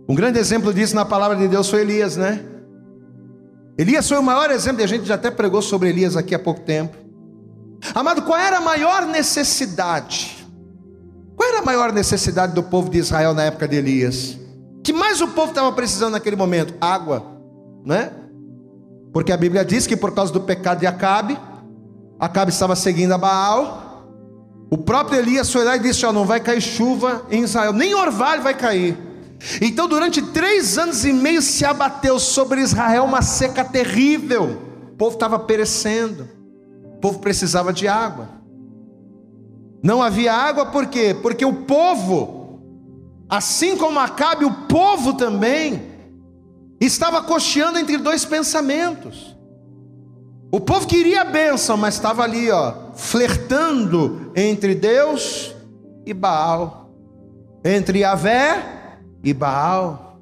Um grande exemplo disso na palavra de Deus foi Elias, né? Elias foi o maior exemplo, e a gente já até pregou sobre Elias aqui há pouco tempo. Amado, qual era a maior necessidade? Qual era a maior necessidade do povo de Israel na época de Elias? que mais o povo estava precisando naquele momento? Água, né? Porque a Bíblia diz que por causa do pecado de Acabe, Acabe estava seguindo a Baal. O próprio Elias foi lá e disse: Ó, não vai cair chuva em Israel, nem orvalho vai cair. Então, durante três anos e meio se abateu sobre Israel uma seca terrível. O povo estava perecendo. O povo precisava de água. Não havia água por quê? Porque o povo Assim como Acabe, o povo também estava cocheando entre dois pensamentos. O povo queria a bênção, mas estava ali, ó, flertando entre Deus e Baal, entre Yahvé e Baal.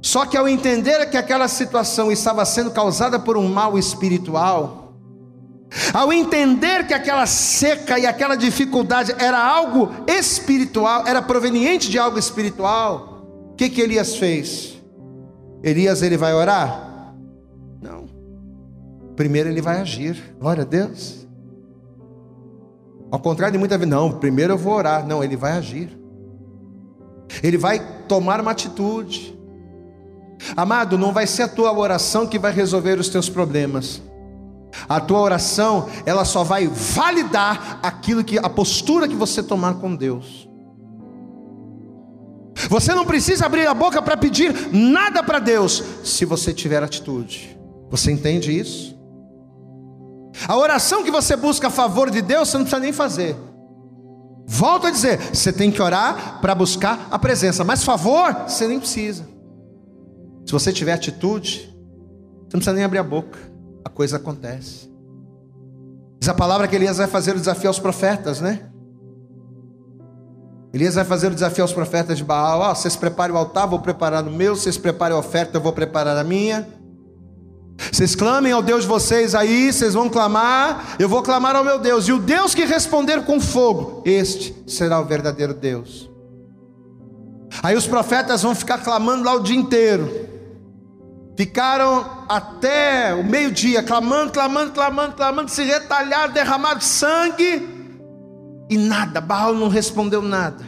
Só que ao entender que aquela situação estava sendo causada por um mal espiritual, ao entender que aquela seca e aquela dificuldade era algo espiritual, era proveniente de algo espiritual, o que que Elias fez? Elias ele vai orar? Não. Primeiro ele vai agir. Glória a Deus. Ao contrário de muita vezes, não, primeiro eu vou orar. Não, ele vai agir. Ele vai tomar uma atitude. Amado, não vai ser a tua oração que vai resolver os teus problemas. A tua oração, ela só vai validar aquilo que a postura que você tomar com Deus. Você não precisa abrir a boca para pedir nada para Deus, se você tiver atitude. Você entende isso? A oração que você busca a favor de Deus, você não precisa nem fazer. Volto a dizer, você tem que orar para buscar a presença, mas favor, você nem precisa. Se você tiver atitude, você não precisa nem abrir a boca a coisa acontece. Diz a palavra que Elias vai fazer o desafio aos profetas, né? Elias vai fazer o desafio aos profetas de Baal: oh, vocês preparem o altar, vou preparar o meu, vocês preparem a oferta, eu vou preparar a minha. Vocês clamem ao Deus de vocês aí, vocês vão clamar, eu vou clamar ao meu Deus, e o Deus que responder com fogo, este será o verdadeiro Deus. Aí os profetas vão ficar clamando lá o dia inteiro. Ficaram até o meio-dia clamando, clamando, clamando, clamando, se retalharam, derramaram sangue e nada, Baal não respondeu nada.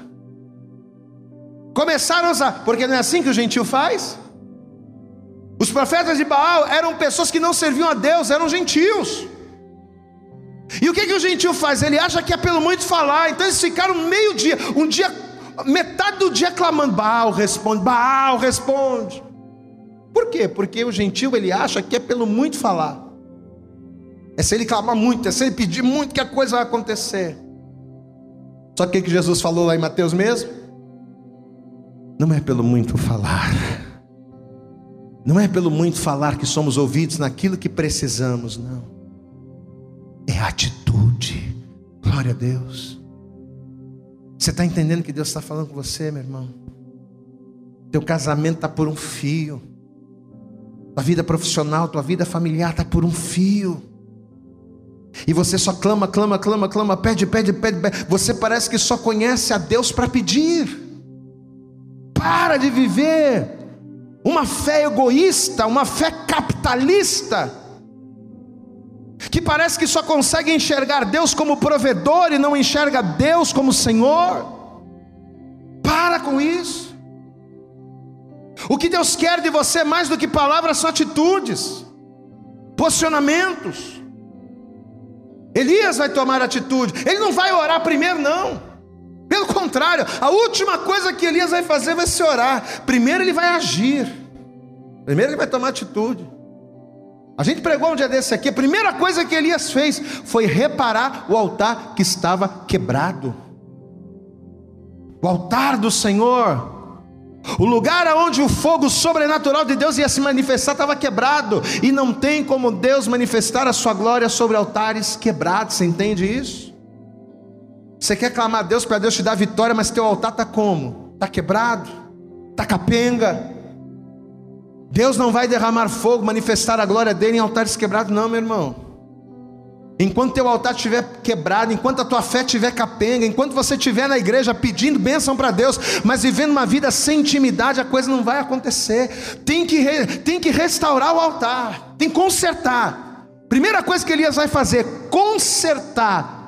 Começaram a usar, porque não é assim que o gentil faz? Os profetas de Baal eram pessoas que não serviam a Deus, eram gentios. E o que, que o gentil faz? Ele acha que é pelo muito falar, então eles ficaram meio dia, um dia, metade do dia clamando: Baal responde, Baal responde. Por quê? Porque o gentil ele acha que é pelo muito falar. É se ele clamar muito, é se ele pedir muito que a coisa vai acontecer. Só que o que Jesus falou lá em Mateus mesmo? Não é pelo muito falar. Não é pelo muito falar que somos ouvidos naquilo que precisamos, não. É atitude. Glória a Deus. Você está entendendo que Deus está falando com você, meu irmão? Teu casamento está por um fio. Tua vida profissional, tua vida familiar está por um fio. E você só clama, clama, clama, clama, pede, pede, pede, pede. Você parece que só conhece a Deus para pedir. Para de viver uma fé egoísta, uma fé capitalista, que parece que só consegue enxergar Deus como provedor e não enxerga Deus como Senhor. Para com isso. O que Deus quer de você mais do que palavras são atitudes, posicionamentos. Elias vai tomar atitude, ele não vai orar primeiro, não. Pelo contrário, a última coisa que Elias vai fazer vai ser orar. Primeiro ele vai agir, primeiro ele vai tomar atitude. A gente pregou um dia desse aqui, a primeira coisa que Elias fez foi reparar o altar que estava quebrado. O altar do Senhor o lugar onde o fogo sobrenatural de Deus ia se manifestar estava quebrado, e não tem como Deus manifestar a sua glória sobre altares quebrados, você entende isso? Você quer clamar a Deus para Deus te dar vitória, mas teu altar está como? Está quebrado, está capenga. Deus não vai derramar fogo, manifestar a glória dele em altares quebrados, não, meu irmão. Enquanto teu altar estiver quebrado, enquanto a tua fé estiver capenga, enquanto você estiver na igreja pedindo bênção para Deus, mas vivendo uma vida sem intimidade, a coisa não vai acontecer. Tem que, re, tem que restaurar o altar, tem que consertar. Primeira coisa que Elias vai fazer: consertar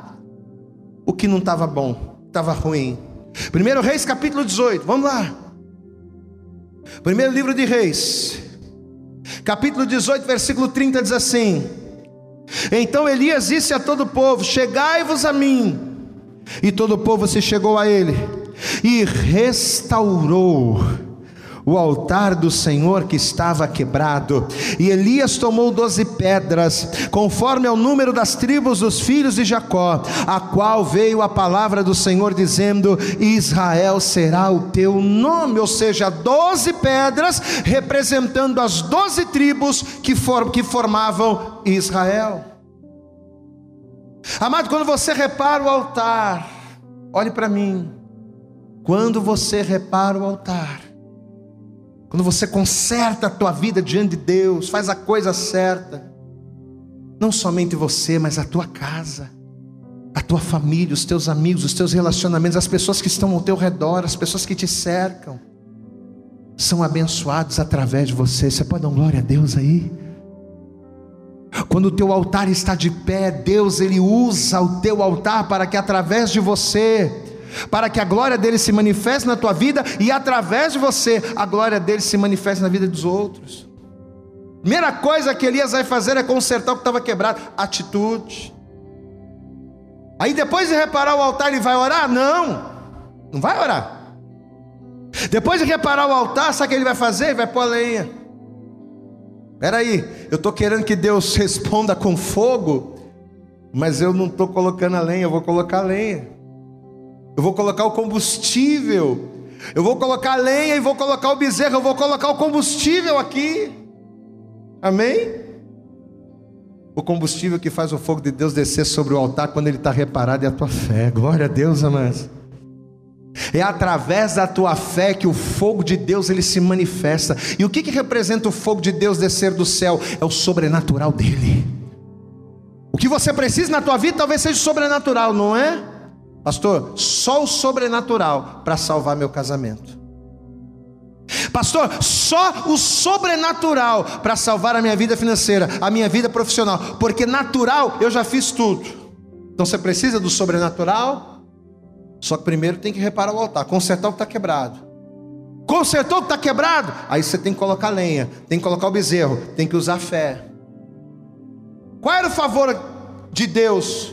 o que não estava bom, estava ruim. Primeiro Reis capítulo 18, vamos lá. Primeiro livro de Reis, capítulo 18, versículo 30 diz assim: então Elias disse a todo o povo: Chegai-vos a mim. E todo o povo se chegou a ele e restaurou o altar do Senhor que estava quebrado. E Elias tomou doze pedras, conforme ao número das tribos dos filhos de Jacó, a qual veio a palavra do Senhor dizendo: Israel será o teu nome. Ou seja, doze pedras representando as doze tribos que, for, que formavam Israel. Amado, quando você repara o altar, olhe para mim. Quando você repara o altar, quando você conserta a tua vida diante de Deus, faz a coisa certa, não somente você, mas a tua casa, a tua família, os teus amigos, os teus relacionamentos, as pessoas que estão ao teu redor, as pessoas que te cercam, são abençoados através de você. Você pode dar glória a Deus aí? Quando o teu altar está de pé, Deus ele usa o teu altar para que através de você, para que a glória dele se manifeste na tua vida e através de você a glória dele se manifeste na vida dos outros. Primeira coisa que Elias vai fazer é consertar o que estava quebrado, atitude. Aí depois de reparar o altar, ele vai orar? Não, não vai orar. Depois de reparar o altar, sabe o que ele vai fazer? Ele vai pôr a lenha. Espera aí, eu estou querendo que Deus responda com fogo, mas eu não estou colocando a lenha, eu vou colocar a lenha. Eu vou colocar o combustível. Eu vou colocar a lenha e vou colocar o bezerro, eu vou colocar o combustível aqui. Amém? O combustível que faz o fogo de Deus descer sobre o altar quando ele está reparado é a tua fé. Glória a Deus, amados. É através da tua fé que o fogo de Deus ele se manifesta. E o que, que representa o fogo de Deus descer do céu? É o sobrenatural dele. O que você precisa na tua vida talvez seja sobrenatural, não é? Pastor, só o sobrenatural para salvar meu casamento. Pastor, só o sobrenatural para salvar a minha vida financeira, a minha vida profissional, porque natural eu já fiz tudo. Então você precisa do sobrenatural, só que primeiro tem que reparar o altar, consertar o que está quebrado. Consertou o que está quebrado, aí você tem que colocar lenha, tem que colocar o bezerro, tem que usar fé. Qual era o favor de Deus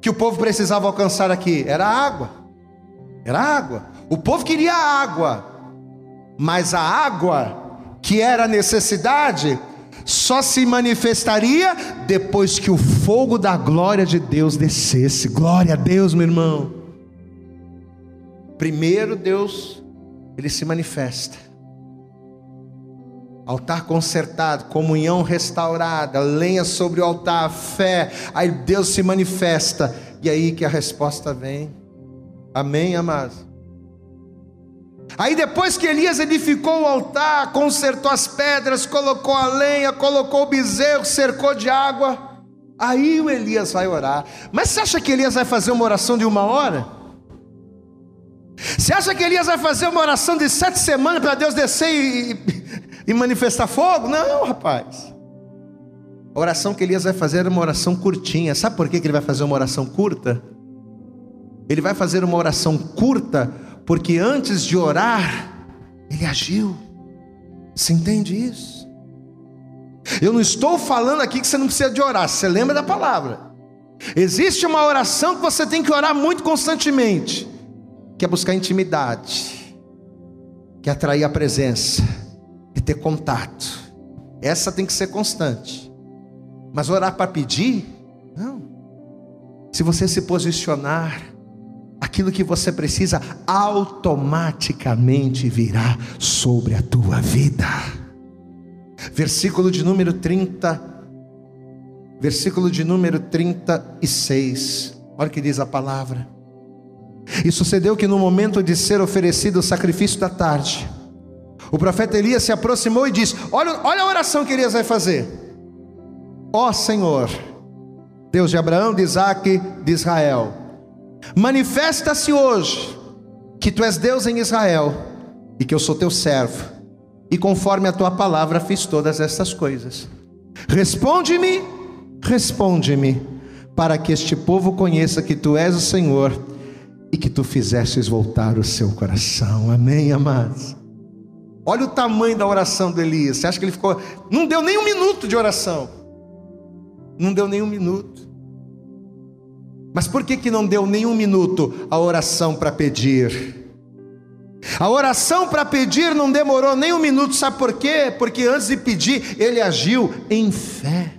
que o povo precisava alcançar aqui? Era água. Era água. O povo queria água, mas a água que era necessidade só se manifestaria depois que o fogo da glória de Deus descesse. Glória a Deus, meu irmão. Primeiro Deus, ele se manifesta. Altar consertado, comunhão restaurada, lenha sobre o altar, fé. Aí Deus se manifesta. E aí que a resposta vem. Amém, amados? Aí depois que Elias edificou o altar, consertou as pedras, colocou a lenha, colocou o bezerro, cercou de água, aí o Elias vai orar. Mas você acha que Elias vai fazer uma oração de uma hora? Você acha que Elias vai fazer uma oração de sete semanas para Deus descer e, e, manifestar fogo? Não, rapaz. A oração que Elias vai fazer é uma oração curtinha. Sabe por que ele vai fazer uma oração curta? Ele vai fazer uma oração curta porque antes de orar, ele agiu. Você entende isso? Eu não estou falando aqui que você não precisa de orar, você lembra da palavra. Existe uma oração que você tem que orar muito constantemente, que é buscar intimidade, que é atrair a presença, e ter contato. Essa tem que ser constante. Mas orar para pedir? Não. Se você se posicionar, aquilo que você precisa automaticamente virá sobre a tua vida. Versículo de número 30, versículo de número 36. Olha o que diz a palavra. E sucedeu que no momento de ser oferecido o sacrifício da tarde, o profeta Elias se aproximou e disse: Olha, olha a oração que Elias vai fazer. Ó Senhor, Deus de Abraão, de Isaac, de Israel, Manifesta-se hoje que tu és Deus em Israel e que eu sou teu servo, e conforme a tua palavra fiz todas essas coisas. Responde-me, responde-me, para que este povo conheça que tu és o Senhor e que tu fizestes voltar o seu coração. Amém, amados. Olha o tamanho da oração de Elias. Você acha que ele ficou. Não deu nem um minuto de oração. Não deu nem um minuto. Mas por que, que não deu nenhum minuto a oração para pedir? A oração para pedir não demorou nem um minuto, sabe por quê? Porque antes de pedir, ele agiu em fé.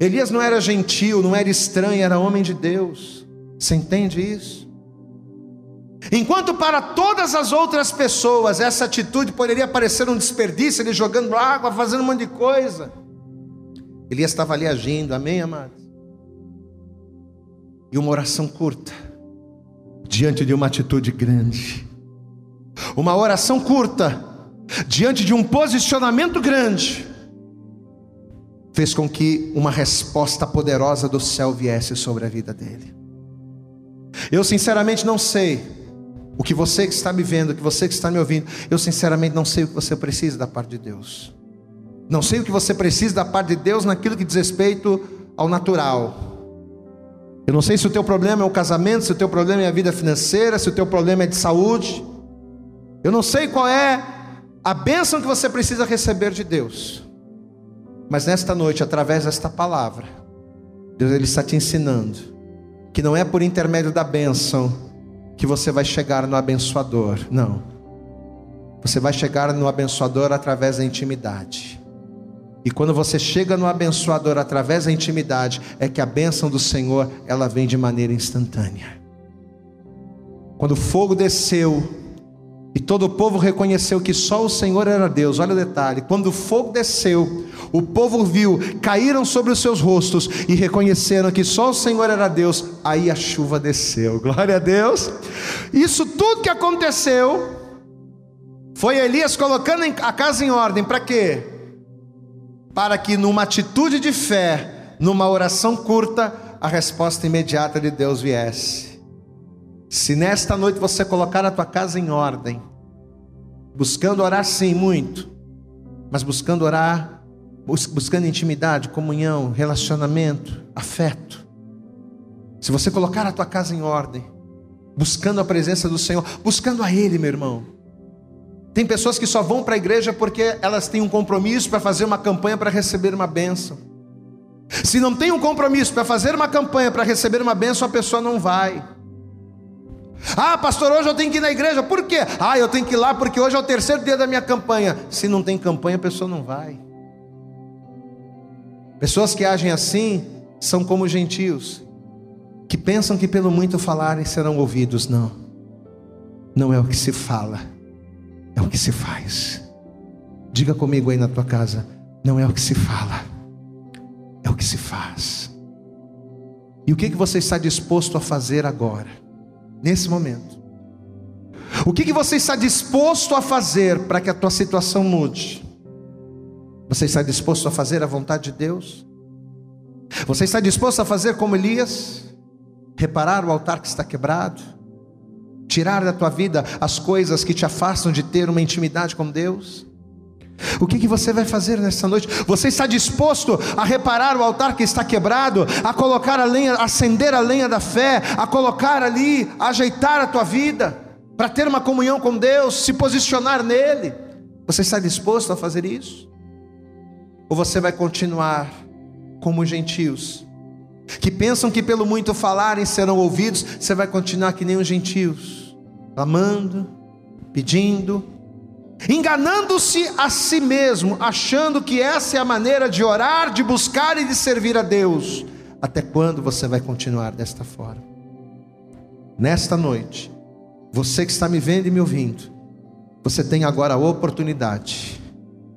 Elias não era gentil, não era estranho, era homem de Deus. Você entende isso? Enquanto para todas as outras pessoas essa atitude poderia parecer um desperdício, ele jogando água, fazendo um monte de coisa. Elias estava ali agindo, amém, amados? e uma oração curta diante de uma atitude grande. Uma oração curta diante de um posicionamento grande fez com que uma resposta poderosa do céu viesse sobre a vida dele. Eu sinceramente não sei o que você que está me vendo, o que você que está me ouvindo, eu sinceramente não sei o que você precisa da parte de Deus. Não sei o que você precisa da parte de Deus naquilo que diz respeito ao natural eu não sei se o teu problema é o casamento, se o teu problema é a vida financeira, se o teu problema é de saúde. Eu não sei qual é a bênção que você precisa receber de Deus. Mas nesta noite, através desta palavra, Deus ele está te ensinando que não é por intermédio da bênção que você vai chegar no abençoador. Não. Você vai chegar no abençoador através da intimidade. E quando você chega no abençoador através da intimidade, é que a bênção do Senhor, ela vem de maneira instantânea. Quando o fogo desceu e todo o povo reconheceu que só o Senhor era Deus, olha o detalhe: quando o fogo desceu, o povo viu, caíram sobre os seus rostos e reconheceram que só o Senhor era Deus, aí a chuva desceu, glória a Deus. Isso tudo que aconteceu foi Elias colocando a casa em ordem, para quê? para que numa atitude de fé, numa oração curta, a resposta imediata de Deus viesse. Se nesta noite você colocar a tua casa em ordem, Buscando orar sim, muito. Mas buscando orar, buscando intimidade, comunhão, relacionamento, afeto. Se você colocar a tua casa em ordem, buscando a presença do Senhor, buscando a Ele, meu irmão. Tem pessoas que só vão para a igreja porque elas têm um compromisso para fazer uma campanha para receber uma bênção. Se não tem um compromisso para fazer uma campanha para receber uma bênção, a pessoa não vai. Ah, pastor, hoje eu tenho que ir na igreja. Por quê? Ah, eu tenho que ir lá porque hoje é o terceiro dia da minha campanha. Se não tem campanha, a pessoa não vai. Pessoas que agem assim são como gentios, que pensam que pelo muito falarem serão ouvidos. Não, não é o que se fala, é o que se faz. Diga comigo aí na tua casa: não é o que se fala, é o que se faz. E o que, que você está disposto a fazer agora, nesse momento? O que, que você está disposto a fazer para que a tua situação mude? Você está disposto a fazer a vontade de Deus? Você está disposto a fazer como Elias? Reparar o altar que está quebrado? Tirar da tua vida as coisas que te afastam de ter uma intimidade com Deus? O que, que você vai fazer nessa noite? Você está disposto a reparar o altar que está quebrado, a colocar a lenha, acender a lenha da fé, a colocar ali, a ajeitar a tua vida, para ter uma comunhão com Deus, se posicionar nele? Você está disposto a fazer isso? Ou você vai continuar como os gentios, que pensam que pelo muito falarem serão ouvidos, você vai continuar que nem os gentios, clamando, pedindo, enganando-se a si mesmo, achando que essa é a maneira de orar, de buscar e de servir a Deus. Até quando você vai continuar desta forma? Nesta noite, você que está me vendo e me ouvindo, você tem agora a oportunidade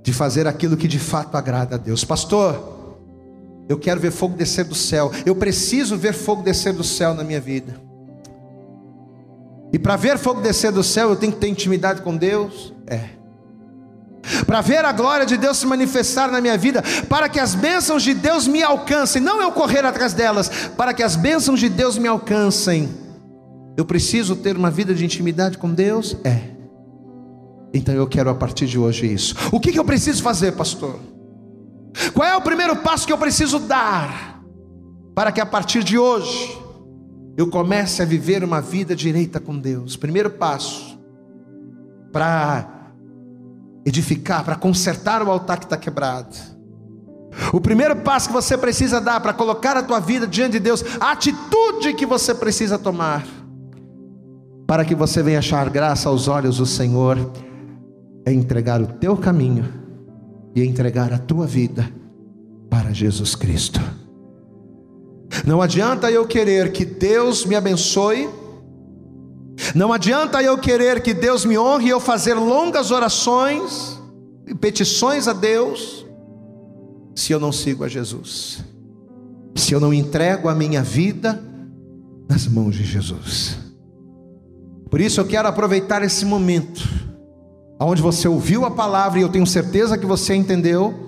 de fazer aquilo que de fato agrada a Deus. Pastor, eu quero ver fogo descer do céu. Eu preciso ver fogo descer do céu na minha vida. E para ver fogo descer do céu, eu tenho que ter intimidade com Deus? É. Para ver a glória de Deus se manifestar na minha vida, para que as bênçãos de Deus me alcancem, não eu correr atrás delas, para que as bênçãos de Deus me alcancem. Eu preciso ter uma vida de intimidade com Deus? É. Então eu quero a partir de hoje isso. O que, que eu preciso fazer, pastor? Qual é o primeiro passo que eu preciso dar para que a partir de hoje eu comece a viver uma vida direita com Deus? Primeiro passo para edificar, para consertar o altar que está quebrado. O primeiro passo que você precisa dar para colocar a tua vida diante de Deus, a atitude que você precisa tomar para que você venha achar graça aos olhos do Senhor, é entregar o teu caminho e entregar a tua vida para Jesus Cristo. Não adianta eu querer que Deus me abençoe, não adianta eu querer que Deus me honre e eu fazer longas orações e petições a Deus, se eu não sigo a Jesus, se eu não entrego a minha vida nas mãos de Jesus. Por isso eu quero aproveitar esse momento onde você ouviu a palavra e eu tenho certeza que você entendeu,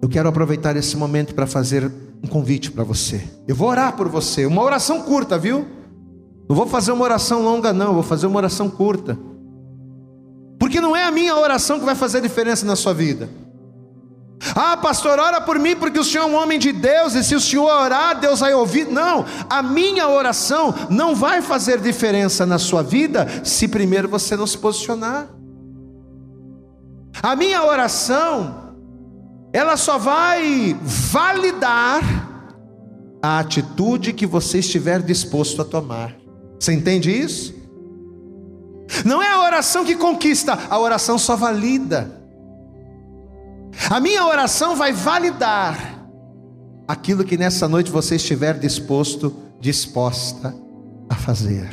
eu quero aproveitar esse momento para fazer um convite para você. Eu vou orar por você, uma oração curta, viu? Não vou fazer uma oração longa, não, vou fazer uma oração curta. Porque não é a minha oração que vai fazer diferença na sua vida. Ah, pastor, ora por mim porque o senhor é um homem de Deus e se o senhor orar, Deus vai ouvir. Não, a minha oração não vai fazer diferença na sua vida se primeiro você não se posicionar. A minha oração, ela só vai validar a atitude que você estiver disposto a tomar. Você entende isso? Não é a oração que conquista, a oração só valida. A minha oração vai validar aquilo que nessa noite você estiver disposto, disposta a fazer.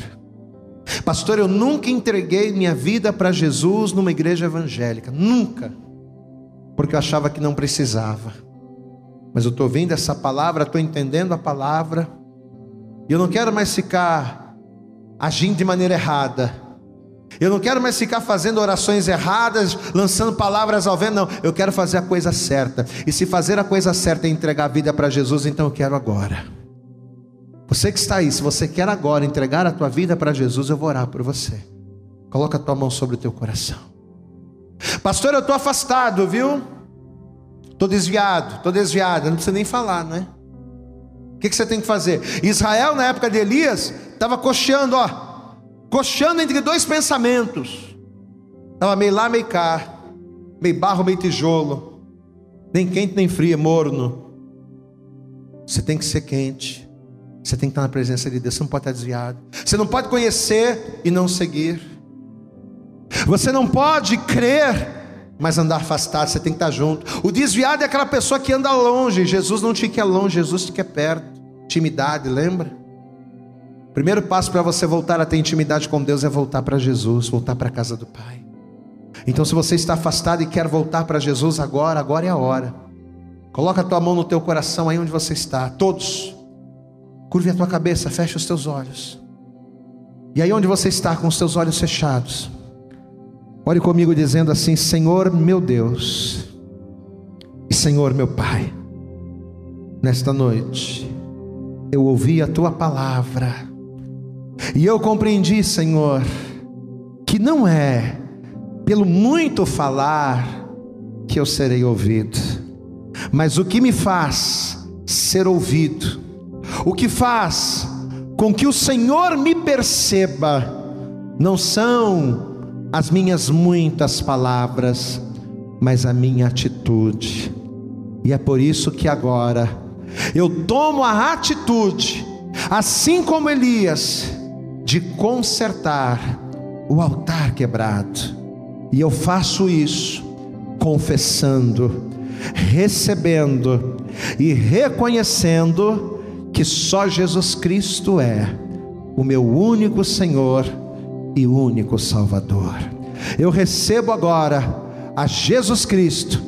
Pastor, eu nunca entreguei minha vida para Jesus numa igreja evangélica, nunca, porque eu achava que não precisava. Mas eu estou vendo essa palavra, estou entendendo a palavra, e eu não quero mais ficar agindo de maneira errada. Eu não quero mais ficar fazendo orações erradas, lançando palavras ao vento, não. Eu quero fazer a coisa certa. E se fazer a coisa certa é entregar a vida para Jesus, então eu quero agora. Você que está aí, se você quer agora entregar a tua vida para Jesus, eu vou orar por você. Coloca a tua mão sobre o teu coração. Pastor, eu estou afastado, viu? Estou desviado, estou desviado. Não precisa nem falar, né? O que, que você tem que fazer? Israel, na época de Elias, estava cocheando, ó, cocheando entre dois pensamentos. Estava meio lá, meio cá, meio barro, meio tijolo, nem quente nem frio, é morno. Você tem que ser quente. Você tem que estar na presença de Deus. Você não pode estar desviado. Você não pode conhecer e não seguir. Você não pode crer, mas andar afastado. Você tem que estar junto. O desviado é aquela pessoa que anda longe. Jesus não te quer longe, Jesus te quer perto. Intimidade, lembra? O primeiro passo para você voltar a ter intimidade com Deus é voltar para Jesus, voltar para a casa do Pai. Então, se você está afastado e quer voltar para Jesus agora, agora é a hora. Coloca a tua mão no teu coração aí onde você está. Todos. Curve a tua cabeça, feche os teus olhos. E aí onde você está com os teus olhos fechados, ore comigo dizendo assim: Senhor meu Deus e Senhor meu Pai, nesta noite eu ouvi a tua palavra e eu compreendi, Senhor, que não é pelo muito falar que eu serei ouvido mas o que me faz ser ouvido, o que faz com que o Senhor me perceba, não são as minhas muitas palavras, mas a minha atitude. E é por isso que agora eu tomo a atitude, assim como Elias, de consertar o altar quebrado. E eu faço isso confessando recebendo e reconhecendo que só Jesus Cristo é o meu único Senhor e único Salvador. Eu recebo agora a Jesus Cristo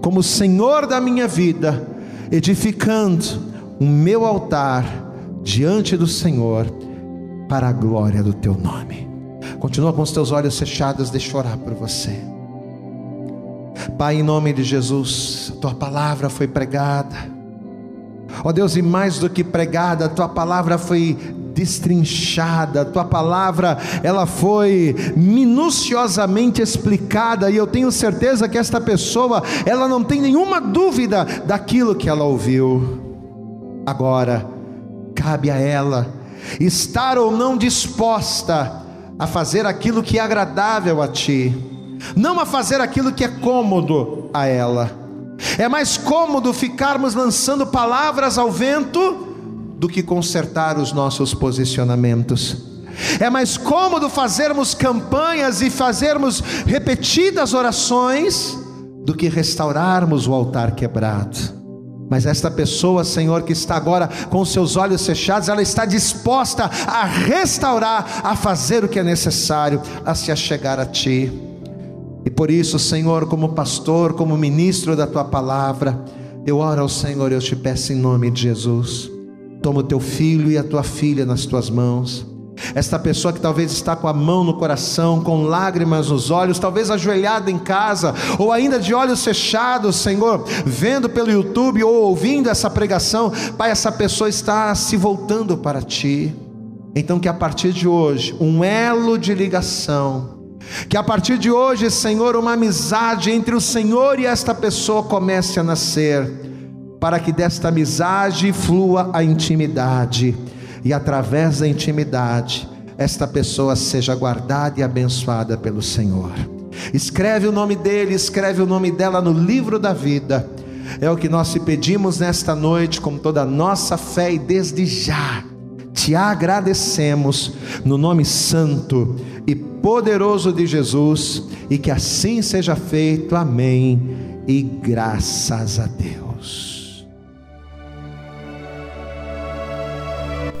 como Senhor da minha vida, edificando o meu altar diante do Senhor para a glória do teu nome. Continua com os teus olhos fechados, deixa eu orar por você. Pai, em nome de Jesus, a tua palavra foi pregada. Ó oh Deus, e mais do que pregada, a tua palavra foi destrinchada, tua palavra ela foi minuciosamente explicada e eu tenho certeza que esta pessoa, ela não tem nenhuma dúvida daquilo que ela ouviu. Agora cabe a ela estar ou não disposta a fazer aquilo que é agradável a ti não a fazer aquilo que é cômodo a ela. É mais cômodo ficarmos lançando palavras ao vento do que consertar os nossos posicionamentos. É mais cômodo fazermos campanhas e fazermos repetidas orações do que restaurarmos o altar quebrado. Mas esta pessoa, Senhor, que está agora com seus olhos fechados, ela está disposta a restaurar, a fazer o que é necessário, a se achegar a Ti. E por isso, Senhor, como pastor, como ministro da tua palavra, eu oro ao Senhor, eu te peço em nome de Jesus. Toma o teu filho e a tua filha nas tuas mãos. Esta pessoa que talvez está com a mão no coração, com lágrimas nos olhos, talvez ajoelhada em casa, ou ainda de olhos fechados, Senhor, vendo pelo YouTube ou ouvindo essa pregação, Pai, essa pessoa está se voltando para Ti. Então, que a partir de hoje, um elo de ligação, que a partir de hoje, Senhor, uma amizade entre o Senhor e esta pessoa comece a nascer, para que desta amizade flua a intimidade, e através da intimidade, esta pessoa seja guardada e abençoada pelo Senhor. Escreve o nome dele, escreve o nome dela no livro da vida. É o que nós te pedimos nesta noite, com toda a nossa fé e desde já te agradecemos no nome santo e poderoso de Jesus e que assim seja feito. Amém. E graças a Deus.